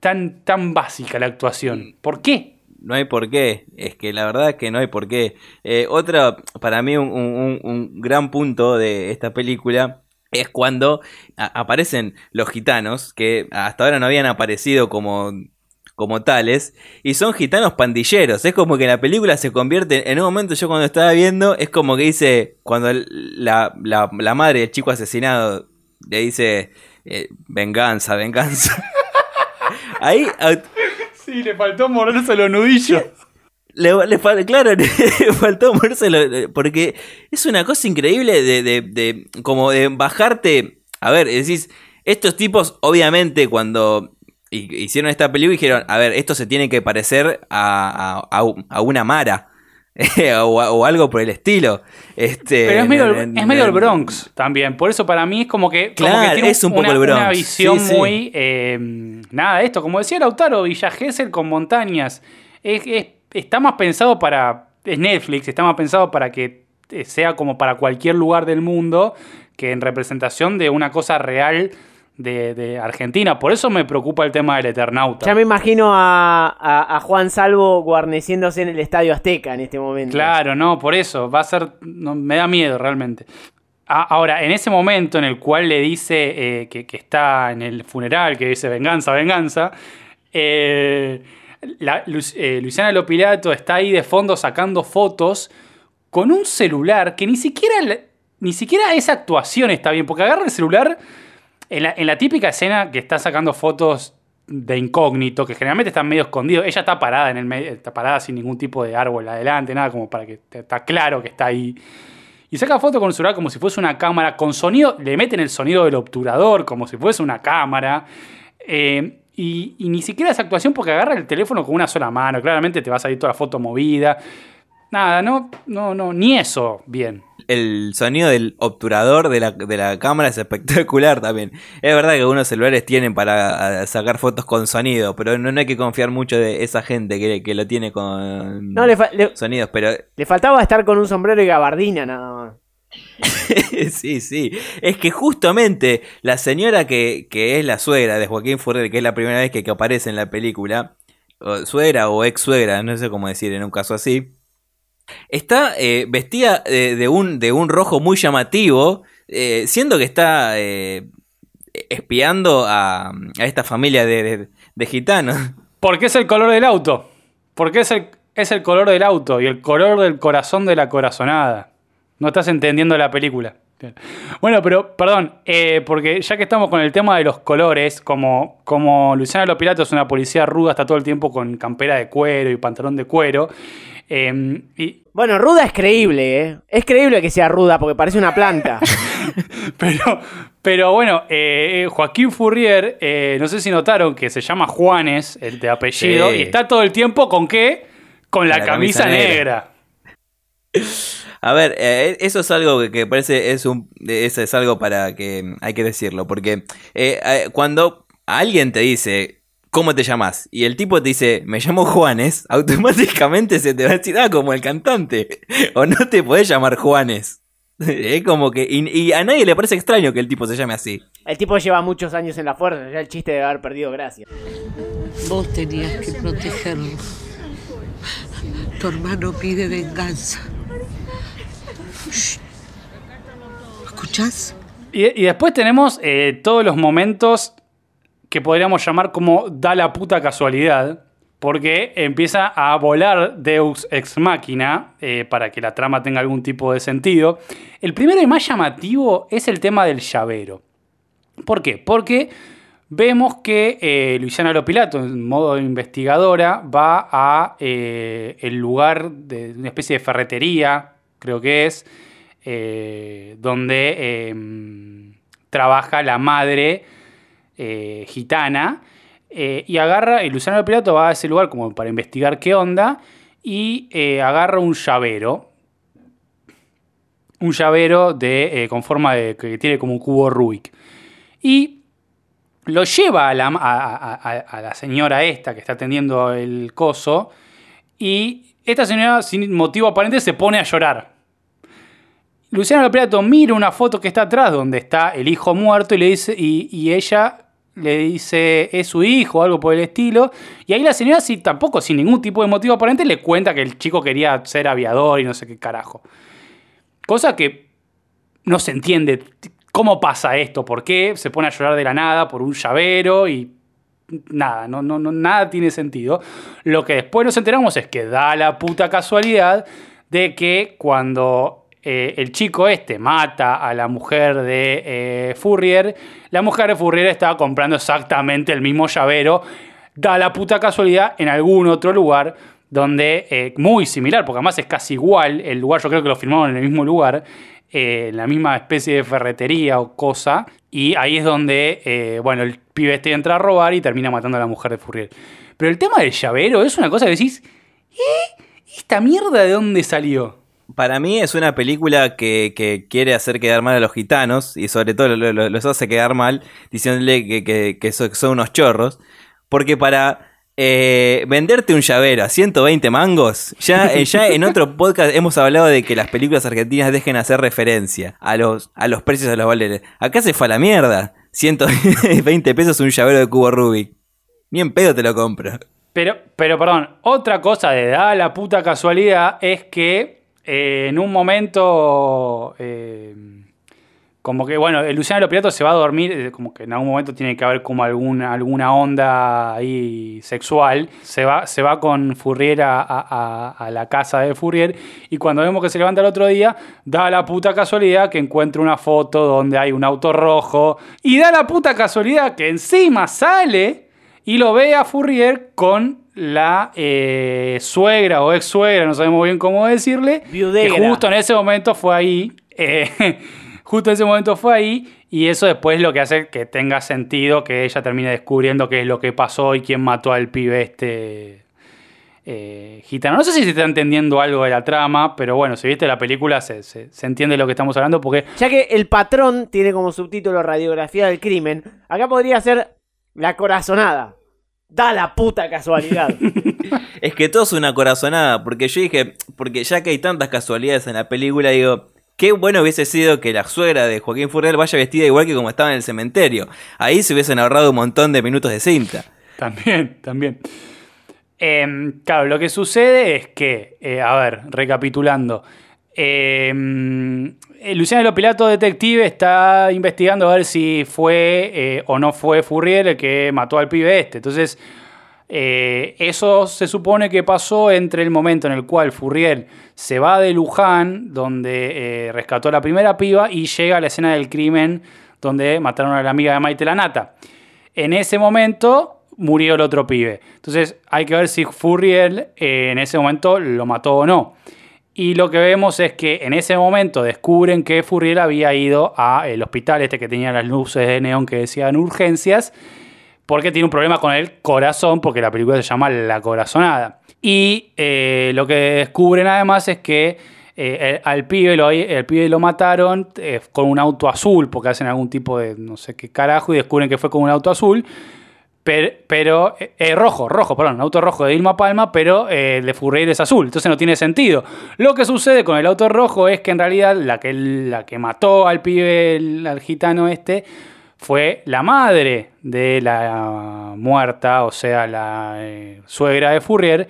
tan, tan básica la actuación? ¿Por qué? No hay por qué. Es que la verdad es que no hay por qué. Eh, otra, para mí, un, un- un gran punto de esta película es cuando aparecen los gitanos, que hasta ahora no habían aparecido como, como tales, y son gitanos pandilleros. Es como que la película se convierte, en un momento yo cuando estaba viendo, es como que dice, cuando la, la, la madre del chico asesinado le dice, eh, venganza, venganza. [LAUGHS] Ahí [LAUGHS] Sí, le faltó morderse los nudillos. [LAUGHS] le, le claro, le faltó movérselo, porque es una cosa increíble de, de- de- como de bajarte. A ver, decís, estos tipos, obviamente, cuando hicieron esta película, dijeron, a ver, esto se tiene que parecer a, a- una Mara. [LAUGHS] o, algo por el estilo. Este, Pero es medio, es el Bronx también. Por eso para mí es como que, como Claro, que tiene es un poco una, el Bronx. una visión Sí, sí. muy. eh, nada de esto. Como decía Lautaro, Villa Gesell con montañas. Es- es- está más pensado para. Es Netflix, está más pensado para que eh, sea como para cualquier lugar del mundo que en representación de una cosa real de, de Argentina. Por eso me preocupa el tema del Eternauta. Ya me imagino a, a- a Juan Salvo guarneciéndose en el Estadio Azteca en este momento. Claro, no, por eso. Va a ser. no, me da miedo realmente. A- Ahora, en ese momento en el cual le dice eh, que, que está en el funeral, que dice venganza, venganza, eh, la- Lu- eh, Luciana Lopilato está ahí de fondo sacando fotos con un celular que ni siquiera, ni siquiera esa actuación está bien, porque agarra el celular en la, típica escena que está sacando fotos de incógnito, que generalmente están medio escondidos. Ella está parada en el medio, está parada sin ningún tipo de árbol adelante, nada como para que está claro que está ahí. Y saca foto con el celular como si fuese una cámara, con sonido, le meten el sonido del obturador como si fuese una cámara. Eh, y, y ni siquiera es actuación porque agarra el teléfono con una sola mano. Claramente te va a salir toda la foto movida. Nada, no, no, no, ni eso bien. El sonido del obturador de la, de la cámara es espectacular también. Es verdad que algunos celulares tienen para ah, sacar fotos con sonido, pero no, no hay que confiar mucho de esa gente que, que lo tiene con No, le, le- sonidos, pero le faltaba estar con un sombrero y gabardina nada más. [LAUGHS] sí, sí. Es que justamente la señora que, que es la suegra de Joaquín Furrier, que es la primera vez que, que aparece en la película, o suegra o ex suegra, no sé cómo decir en un caso así, está eh, vestida eh, de, un, de un rojo muy llamativo, eh, siendo que está espiando a, a esta familia de, de- gitanos. Porque es el color del auto. Porque es el, es el color del auto y el color del corazón de la corazonada. No estás entendiendo la película. Bueno, pero perdón, porque ya que estamos con el tema de los colores, como, como Luciana Lopilato es una policía ruda, está todo el tiempo con campera de cuero y pantalón de cuero. Eh, y Bueno, ruda es creíble, ¿eh? Es creíble que sea ruda porque parece una planta. [LAUGHS] Pero, pero bueno, eh, Joaquín Furrier, eh, no sé si notaron que se llama Juanes, el de apellido, Sí. y está todo el tiempo con qué? Con la, la camisa, camisa negra. negra. [LAUGHS] A ver, eh, eso es algo que, que parece es un eso es algo para que hay que decirlo, porque eh, eh, cuando alguien te dice ¿cómo te llamas? y el tipo te dice me llamo Juanes, [LAUGHS] automáticamente se te va a decir ah como el cantante [LAUGHS] o no te podés llamar Juanes. [LAUGHS] Es como que y, y a nadie le parece extraño que el tipo se llame así. El tipo lleva muchos años en la fuerza, ya el chiste de haber perdido gracia. Vos tenías que protegerlo. Tu hermano pide venganza. Shh. ¿Escuchás? Y, y después tenemos eh, todos los momentos que podríamos llamar como da la puta casualidad, porque empieza a volar Deus ex machina eh, para que la trama tenga algún tipo de sentido. El primero y más llamativo es el tema del llavero. ¿Por qué? Porque vemos que eh, Luisiana Lopilato, en modo investigadora, va a eh, el lugar de una especie de ferretería, creo que es, eh, donde eh, trabaja la madre eh, gitana. eh, y agarra, y Luciano Lopilato va a ese lugar como para investigar qué onda. Y eh, agarra un llavero. Un llavero de, con forma de. que tiene como un cubo Rubik. Y lo lleva a la, a- la señora esta que está atendiendo el coso. Y esta señora, sin motivo aparente, se pone a llorar. Luciano Lopilato mira una foto que está atrás donde está el hijo muerto y le dice. Y ella le dice es su hijo algo por el estilo. Y ahí la señora, sí, tampoco, sin ningún tipo de motivo aparente, le cuenta que el chico quería ser aviador y no sé qué carajo. Cosa que no se entiende. ¿Cómo pasa esto? ¿Por qué se pone a llorar de la nada por un llavero y nada, no, no, no, nada tiene sentido. Lo que después nos enteramos es que da la puta casualidad de que cuando eh, el chico este mata a la mujer de eh, Furrier, la mujer de Furrier estaba comprando exactamente el mismo llavero. Da la puta casualidad en algún otro lugar donde, eh, muy similar, porque además es casi igual, el lugar yo creo que lo filmaron en el mismo lugar, eh, en la misma especie de ferretería o cosa, y ahí es donde, bueno, el pibe este entra a robar y termina matando a la mujer de Furrier. Pero el tema del llavero es una cosa que decís, ¿eh? ¿Esta mierda de dónde salió? Para mí es una película que, que quiere hacer quedar mal a los gitanos y sobre todo lo- lo- los hace quedar mal diciéndole que, que- que so- que son unos chorros. Porque para eh, venderte un llavero a 120 mangos, ya, eh, ya en otro [LAUGHS] podcast hemos hablado de que las películas argentinas dejen hacer referencia a los, a los precios de los valores. Acá se fue a la mierda. 120 pesos un llavero de cubo Rubik. Ni en pedo te lo compro. Pero, pero perdón, otra cosa de da la puta casualidad es que eh, en un momento, eh, como que, bueno, el Luciano Lopilato se va a dormir, eh, como que en algún momento tiene que haber como alguna, alguna onda ahí sexual. Se va, se va con Furrier a la casa de Furrier y cuando vemos que se levanta el otro día, da la puta casualidad que encuentra una foto donde hay un auto rojo y da la puta casualidad que encima sale y lo ve a Fourier con la eh, suegra o ex suegra, no sabemos bien cómo decirle, Viudegra. que justo en ese momento fue ahí, eh, [LAUGHS] justo en ese momento fue ahí, y eso después lo que hace que tenga sentido que ella termine descubriendo qué es lo que pasó y quién mató al pibe este eh, gitano. No sé si se está entendiendo algo de la trama, pero bueno, si viste la película se, se- se entiende lo que estamos hablando porque Ya que el patrón tiene como subtítulo Radiografía del Crimen, acá podría ser La Corazonada. Da la puta casualidad. [LAUGHS] Es que todo es una corazonada, porque yo dije, porque ya que hay tantas casualidades en la película, digo, qué bueno hubiese sido que la suegra de Joaquín Furriel vaya vestida igual que como estaba en el cementerio. Ahí se hubiesen ahorrado un montón de minutos de cinta. También, también. Em, claro, lo que sucede es que, eh, a ver, recapitulando. eh, Luciano Lopilato, detective, está investigando a ver si fue eh, o no fue Furrier el que mató al pibe este. Entonces, eh, eso se supone que pasó entre el momento en el cual Furrier se va de Luján, donde eh, rescató a la primera piba, y llega a la escena del crimen donde mataron a la amiga de Maite Lanata. En ese momento murió el otro pibe. Entonces hay que ver si Furriel eh, en ese momento lo mató o no. Y lo que vemos es que en ese momento descubren que Furriel había ido al hospital este que tenía las luces de neón que decían urgencias, porque tiene un problema con el corazón, porque la película se llama La Corazonada. Y eh, lo que descubren además es que eh, al pibe lo, el pibe lo mataron eh, con un auto azul, porque hacen algún tipo de no sé qué carajo y descubren que fue con un auto azul. Pero, pero eh, eh, rojo, rojo, perdón, auto rojo de Dilma Palma, pero eh, de Furrier es azul, entonces no tiene sentido. Lo que sucede con el auto rojo es que en realidad la que, la que mató al pibe, al gitano este, fue la madre de la muerta, o sea, la suegra de Furrier,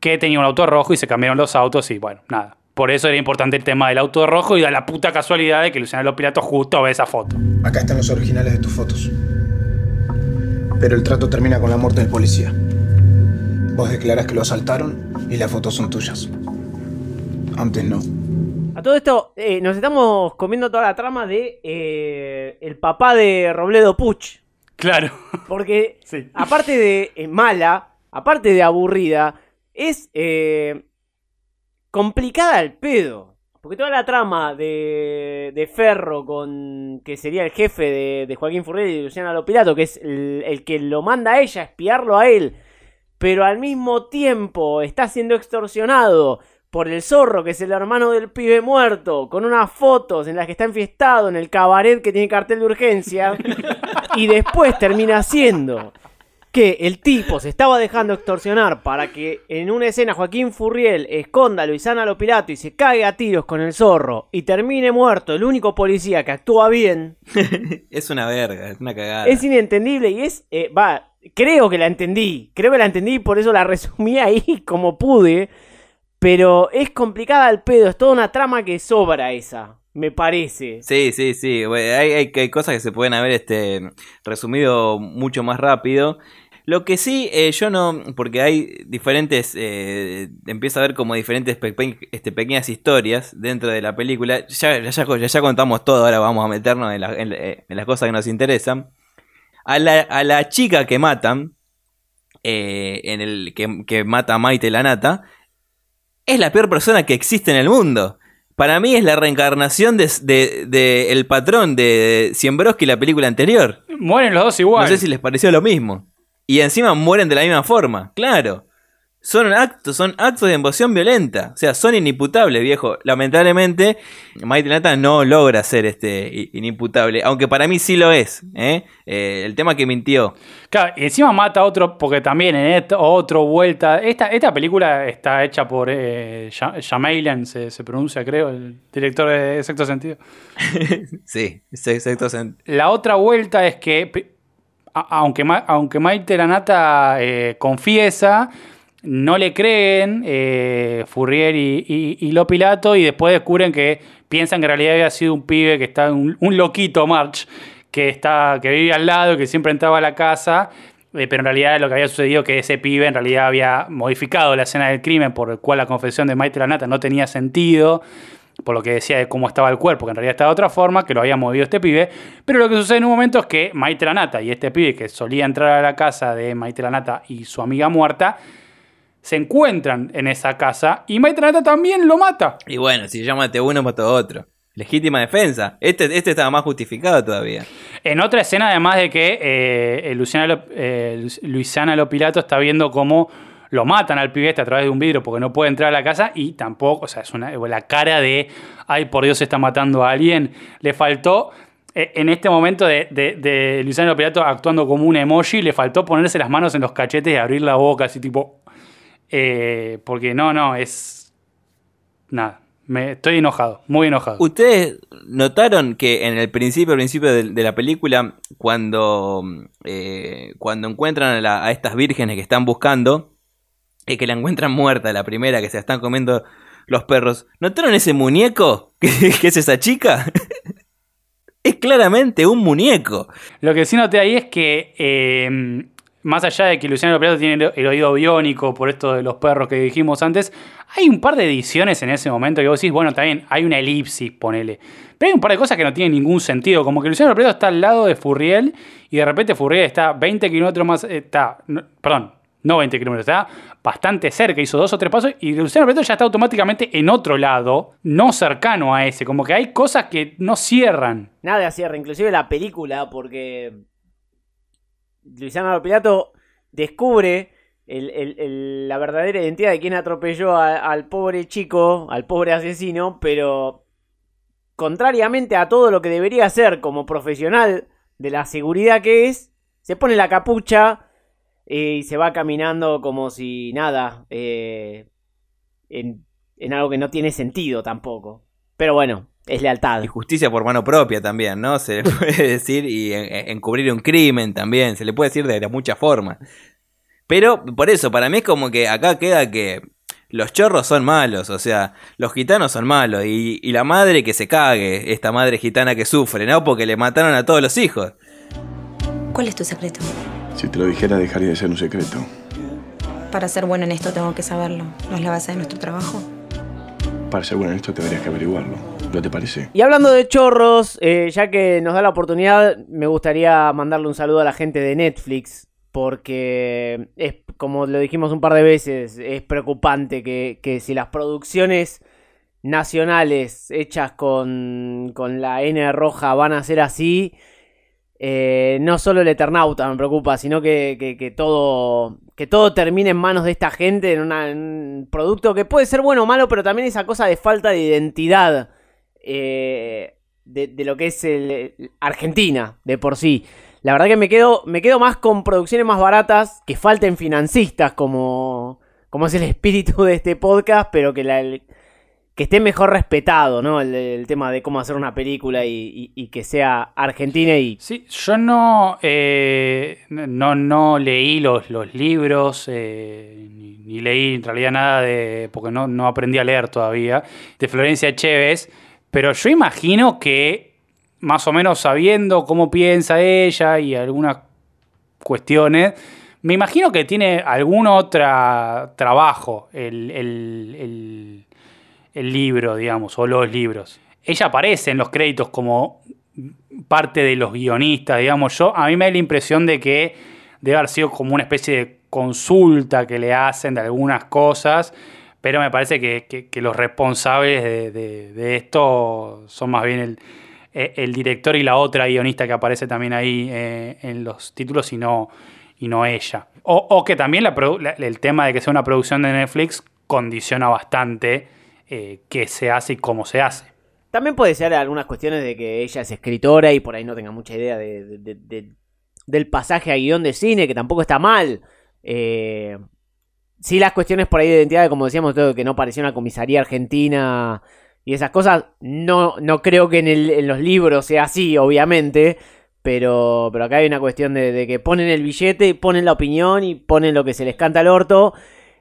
que tenía un auto rojo y se cambiaron los autos y bueno, nada. Por eso era importante el tema del auto rojo y da la puta casualidad de que Luciano Lopilato justo ve esa foto. Acá están los originales de tus fotos. Pero el trato termina con la muerte del policía. Vos declarás que lo asaltaron y las fotos son tuyas. Antes no. A todo esto, eh, nos estamos comiendo toda la trama de eh, el papá de Robledo Puch. Claro. Porque, [LAUGHS] aparte de eh, mala, aparte de aburrida, es eh, complicada al pedo. Porque toda la trama de, de Ferro con. que sería el jefe de, de Joaquín Furriel y Luciana Lopilato, que es el, el que lo manda a ella a espiarlo a él, pero al mismo tiempo está siendo extorsionado por el zorro, que es el hermano del pibe muerto, con unas fotos en las que está enfiestado en el cabaret que tiene cartel de urgencia, [LAUGHS] y después termina siendo que el tipo se estaba dejando extorsionar para que en una escena Joaquín Furriel esconda a Luisana Lopilato y se cague a tiros con el zorro y termine muerto el único policía que actúa bien, [LAUGHS] Es una verga, es una cagada. es inentendible y es, eh, va, creo que la entendí, creo que la entendí y por eso la resumí ahí [LAUGHS] como pude, pero es complicada al pedo, es toda una trama que sobra esa, me parece. Sí, sí, sí. Hay, hay, hay cosas que se pueden haber este, resumido mucho más rápido. Lo que sí, eh, yo no, porque hay diferentes, eh, empieza a ver como diferentes este, pequeñas historias dentro de la película. Ya, ya, ya, ya contamos todo, ahora vamos a meternos en, la- la- en las cosas que nos interesan. A la, a la chica que matan, eh, en el que, que mata a Maite Lanata, es la peor persona que existe en el mundo. Para mí es la reencarnación de, de- de el patrón de Siembroski la película anterior. Mueren los dos igual. No sé si les pareció lo mismo. Y encima mueren de la misma forma, claro. Son actos, son actos de emoción violenta. O sea, son inimputables, viejo. Lamentablemente, Maite Nata no logra ser este inimputable. Aunque para mí sí lo es. ¿eh? Eh, el tema que mintió. Claro, y encima mata a otro, porque también en esta otro vuelta. Esta, esta película está hecha por eh, Shyamalan, se, se pronuncia, creo, el director de Sexto Sentido. [LAUGHS] sí, exacto. La otra vuelta es que, aunque, aunque Maite Lanata eh, confiesa, no le creen eh, Furrier y, y, y Lo Pilato y después descubren que piensan que en realidad había sido un pibe que está, un, un loquito March, que, está, que vivía al lado, que siempre entraba a la casa. eh, pero en realidad lo que había sucedido es que ese pibe en realidad había modificado la escena del crimen por el cual la confesión de Maite Lanata no tenía sentido. por lo que decía de cómo estaba el cuerpo, que en realidad estaba de otra forma, que lo había movido este pibe. Pero lo que sucede en un momento es que Maite Lanata y este pibe que solía entrar a la casa de Maite Lanata y su amiga muerta, se encuentran en esa casa y Maite Lanata también lo mata. Y bueno, si maté uno, mato otro. Legítima defensa. Este, este estaba más justificado todavía. En otra escena, además de que eh, Luciana, Lo- eh, Lopilato está viendo cómo lo matan al pibete a través de un vidrio porque no puede entrar a la casa y tampoco, o sea, es una, la cara de, ay, por Dios, se está matando a alguien. Le faltó, eh, en este momento de, de, de Luciana Lopilato actuando como un emoji, le faltó ponerse las manos en los cachetes y abrir la boca, así tipo, eh, porque no, no, es... Nada, me, estoy enojado, muy enojado. ¿Ustedes notaron que en el principio, principio de, de la película, cuando, eh, cuando encuentran a, la- a estas vírgenes que están buscando, y que la encuentran muerta, la primera, que se están comiendo los perros, ¿notaron ese muñeco? [LAUGHS] ¿Qué, qué es esa chica? [LAUGHS] es claramente un muñeco. Lo que sí noté ahí es que, eh, más allá de que Luciano Lopilato tiene el- oído biónico por esto de los perros que dijimos antes, hay un par de ediciones en ese momento que vos decís, bueno, también hay una elipsis, ponele. Pero hay un par de cosas que no tienen ningún sentido. Como que Luciano Lopilato está al lado de Furriel y de repente Furriel está 20 kilómetros más. eh, Está, perdón, no 20 kilómetros, está bastante cerca, hizo dos o tres pasos y Luciano Lopilato ya está automáticamente en otro lado, no cercano a ese. Como que hay cosas que no cierran. Nada cierra, inclusive la película, porque Luciano Lopilato descubre la verdadera identidad de quien atropelló al pobre chico, al pobre asesino, pero contrariamente a todo lo que debería hacer como profesional de la seguridad que es, se pone la capucha eh, y se va caminando como si nada, eh, en algo que no tiene sentido tampoco. Pero bueno, es lealtad. Y justicia por mano propia también, ¿no? Se le [LAUGHS] puede decir y en- encubrir un crimen también, se le puede decir de, de muchas formas. Pero por eso, para mí es como que acá queda que los chorros son malos, o sea, los gitanos son malos y, y la madre que se cague, esta madre gitana que sufre, ¿no? Porque le mataron a todos los hijos. ¿Cuál es tu secreto? Si te lo dijera, dejaría de ser un secreto. Para ser bueno en esto tengo que saberlo. ¿No es la base de nuestro trabajo? Para ser bueno en esto, deberías que averiguarlo. ¿No te parece? Y hablando de chorros, eh, ya que nos da la oportunidad, me gustaría mandarle un saludo a la gente de Netflix, porque es, como lo dijimos un par de veces, es preocupante que, que si las producciones nacionales hechas con, con la N roja van a ser así, eh, no solo el Eternauta me preocupa, sino que, que- todo, que todo termine en manos de esta gente en, una- en un producto que puede ser bueno o malo, pero también esa cosa de falta de identidad eh, de, lo que es el- Argentina de por sí. La verdad que me quedo, me quedo más con producciones más baratas, que falten financistas como, como es el espíritu de este podcast, pero que la, que esté mejor respetado, ¿no? El, tema de cómo hacer una película y, y- y que sea argentina y... Sí, yo no, eh, no, no leí los, los libros, eh, ni, ni leí en realidad nada de, porque no, no aprendí a leer todavía, de Florencia Chévez, pero yo imagino que más o menos sabiendo cómo piensa ella y algunas cuestiones, me imagino que tiene algún otro trabajo el, el- el- libro, digamos, o los libros. Ella aparece en los créditos como parte de los guionistas, digamos. Yo, a mí me da la impresión de que debe haber sido como una especie de consulta que le hacen de algunas cosas, pero me parece que, que- los responsables de, de- esto son más bien el, eh, el director y la otra guionista que aparece también ahí eh, en los títulos y no, y no ella. O, o que también la el tema de que sea una producción de Netflix condiciona bastante eh, qué se hace y cómo se hace. También puede ser algunas cuestiones de que ella es escritora y por ahí no tenga mucha idea de, de- de- de- del pasaje a guion de cine, que tampoco está mal. Eh, sí, las cuestiones por ahí de identidad, como decíamos, todo, que no parecía una comisaría argentina y esas cosas, no, no creo que en, el- en los libros sea así, obviamente. Pero, pero acá hay una cuestión de, que ponen el billete, ponen la opinión y ponen lo que se les canta al orto.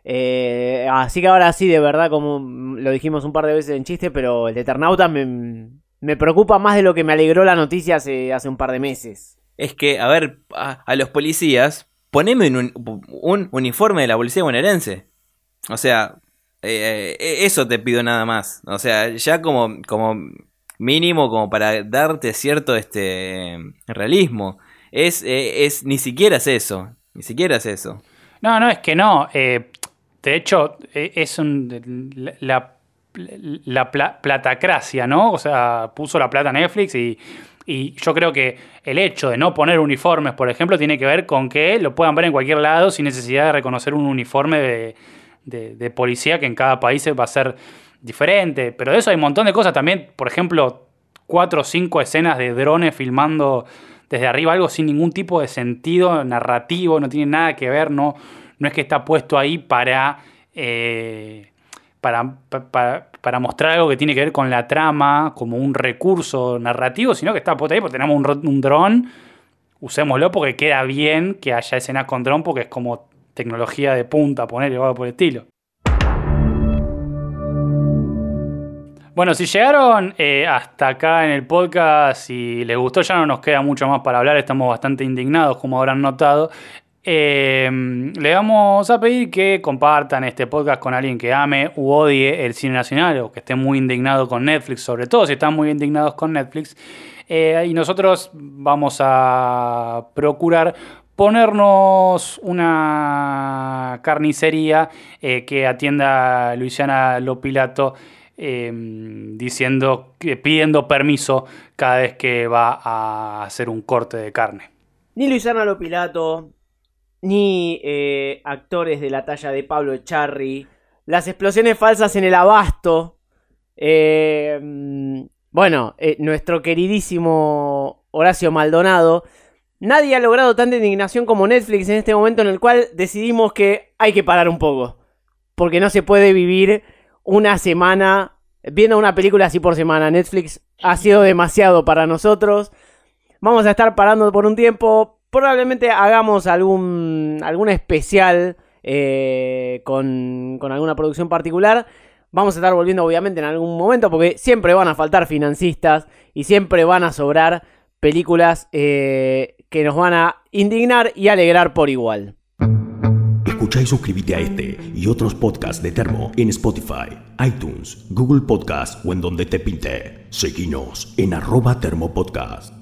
Eh, así que ahora sí, de verdad, como lo dijimos un par de veces en chiste, pero el de Eternauta me, me preocupa más de lo que me alegró la noticia hace, hace un par de meses. Es que, a ver, a, a los policías, poneme un, un uniforme de la policía bonaerense. O sea, Eh, eh, eso te pido nada más. O sea, ya como, como mínimo, como para darte cierto este realismo. Es, eh, es ni siquiera es eso. Ni siquiera es eso. No, no, es que no. Eh, de hecho, eh, es un, la, la pla- platacracia, ¿no? O sea, puso la plata Netflix y, y yo creo que el hecho de no poner uniformes, por ejemplo, tiene que ver con que lo puedan ver en cualquier lado sin necesidad de reconocer un uniforme de, policía que en cada país va a ser diferente. Pero de eso hay un montón de cosas también. Por ejemplo, cuatro o cinco escenas de drones filmando desde arriba, algo sin ningún tipo de sentido narrativo, no tiene nada que ver, no, no es que está puesto ahí para, eh, para, pa- pa- para mostrar algo que tiene que ver con la trama, como un recurso narrativo, sino que está puesto ahí porque tenemos un dron, usémoslo porque queda bien que haya escenas con dron, porque es como tecnología de punta, poner algo por el estilo. Bueno, si llegaron eh, hasta acá en el podcast y les gustó, ya no nos queda mucho más para hablar, estamos bastante indignados, como habrán notado. Eh, le vamos a pedir que compartan este podcast con alguien que ame u odie el cine nacional o que esté muy indignado con Netflix, sobre todo si están muy indignados con Netflix. Eh, y nosotros vamos a procurar ponernos una carnicería eh, que atienda a Luisiana Lopilato eh, diciendo, pidiendo permiso cada vez que va a hacer un corte de carne. Ni Luisana Lopilato, ni eh, actores de la talla de Pablo Echarri, las explosiones falsas en el abasto. eh, bueno, eh, nuestro queridísimo Horacio Maldonado. Nadie ha logrado tanta indignación como Netflix en este momento en el cual decidimos que hay que parar un poco. Porque no se puede vivir una semana viendo una película así por semana. Netflix ha sido demasiado para nosotros. Vamos a estar parando por un tiempo. Probablemente hagamos algún, algún especial eh, con, con alguna producción particular. Vamos a estar volviendo obviamente en algún momento porque siempre van a faltar financistas y siempre van a sobrar películas eh, que nos van a indignar y alegrar por igual. Escucha y suscríbete a este y otros podcasts de Termo en Spotify, iTunes, Google Podcast o en donde te pinte. Seguinos en arroba Termo Podcast.